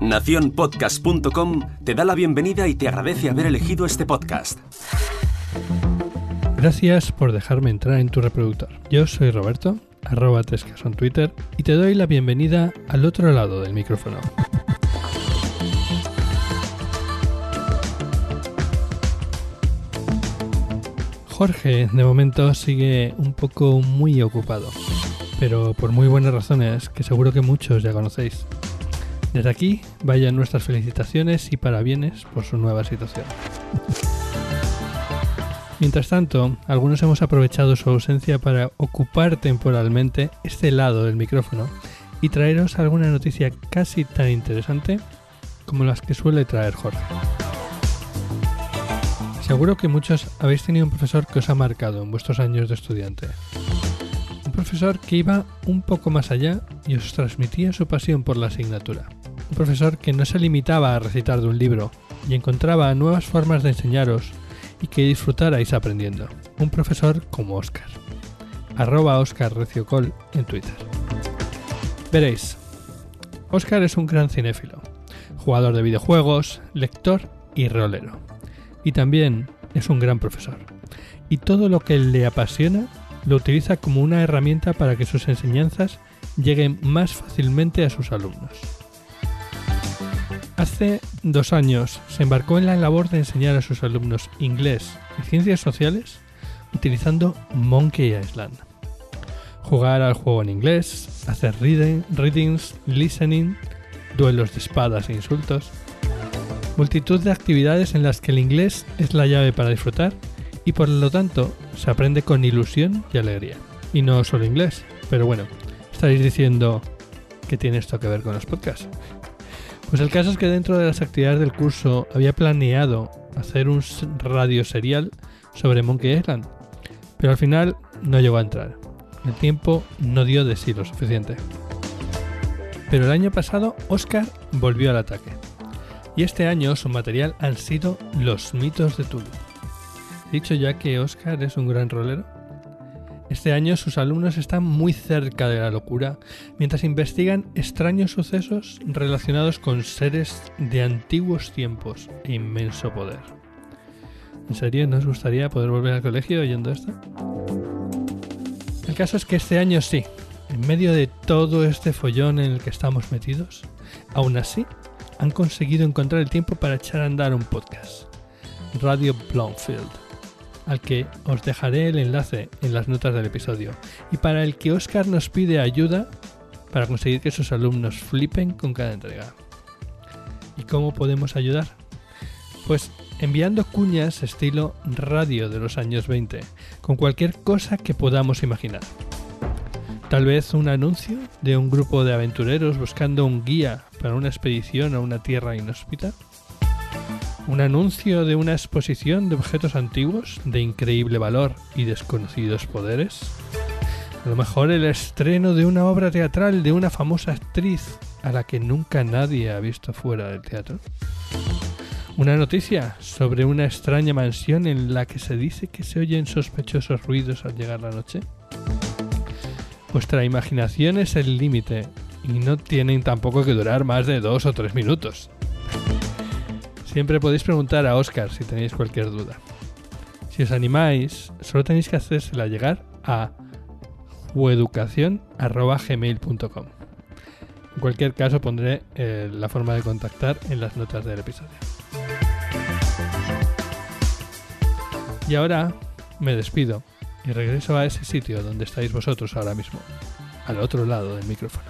Naciónpodcast.com te da la bienvenida y te agradece haber elegido este podcast. Gracias por dejarme entrar en tu reproductor. Yo soy Roberto, arroba Tescaso en Twitter, y te doy la bienvenida al otro lado del micrófono. Jorge, de momento, sigue un poco muy ocupado, pero por muy buenas razones que seguro que muchos ya conocéis. Desde aquí vayan nuestras felicitaciones y parabienes por su nueva situación. Mientras tanto, algunos hemos aprovechado su ausencia para ocupar temporalmente este lado del micrófono y traeros alguna noticia casi tan interesante como las que suele traer Jorge. Seguro que muchos habéis tenido un profesor que os ha marcado en vuestros años de estudiante. Profesor que iba un poco más allá y os transmitía su pasión por la asignatura. Un profesor que no se limitaba a recitar de un libro y encontraba nuevas formas de enseñaros y que disfrutarais aprendiendo. Un profesor como Oscar. Arroba Oscar en Twitter. Veréis, Oscar es un gran cinéfilo, jugador de videojuegos, lector y rolero y también es un gran profesor. Y todo lo que le apasiona lo utiliza como una herramienta para que sus enseñanzas lleguen más fácilmente a sus alumnos. Hace dos años se embarcó en la labor de enseñar a sus alumnos inglés y ciencias sociales utilizando Monkey Island. Jugar al juego en inglés, hacer reading, readings, listening, duelos de espadas e insultos, multitud de actividades en las que el inglés es la llave para disfrutar y por lo tanto se aprende con ilusión y alegría. Y no solo inglés, pero bueno, estaréis diciendo que tiene esto que ver con los podcasts. Pues el caso es que dentro de las actividades del curso había planeado hacer un radio serial sobre Monkey Island, pero al final no llegó a entrar. El tiempo no dio de sí lo suficiente. Pero el año pasado Oscar volvió al ataque y este año su material han sido los mitos de Tulu. Dicho ya que Oscar es un gran rolero, este año sus alumnos están muy cerca de la locura mientras investigan extraños sucesos relacionados con seres de antiguos tiempos e inmenso poder. ¿En serio nos gustaría poder volver al colegio oyendo esto? El caso es que este año sí, en medio de todo este follón en el que estamos metidos, aún así han conseguido encontrar el tiempo para echar a andar un podcast, Radio Blomfield, al que os dejaré el enlace en las notas del episodio, y para el que Oscar nos pide ayuda para conseguir que sus alumnos flipen con cada entrega. ¿Y cómo podemos ayudar? Pues enviando cuñas estilo radio de los años 20, con cualquier cosa que podamos imaginar. Tal vez un anuncio de un grupo de aventureros buscando un guía para una expedición a una tierra inhóspita. Un anuncio de una exposición de objetos antiguos de increíble valor y desconocidos poderes. A lo mejor el estreno de una obra teatral de una famosa actriz a la que nunca nadie ha visto fuera del teatro. Una noticia sobre una extraña mansión en la que se dice que se oyen sospechosos ruidos al llegar la noche. Vuestra imaginación es el límite y no tienen tampoco que durar más de dos o tres minutos. Siempre podéis preguntar a Oscar si tenéis cualquier duda. Si os animáis, solo tenéis que hacérsela llegar a jueducación.gmail.com En cualquier caso pondré eh, la forma de contactar en las notas del episodio. Y ahora me despido y regreso a ese sitio donde estáis vosotros ahora mismo, al otro lado del micrófono.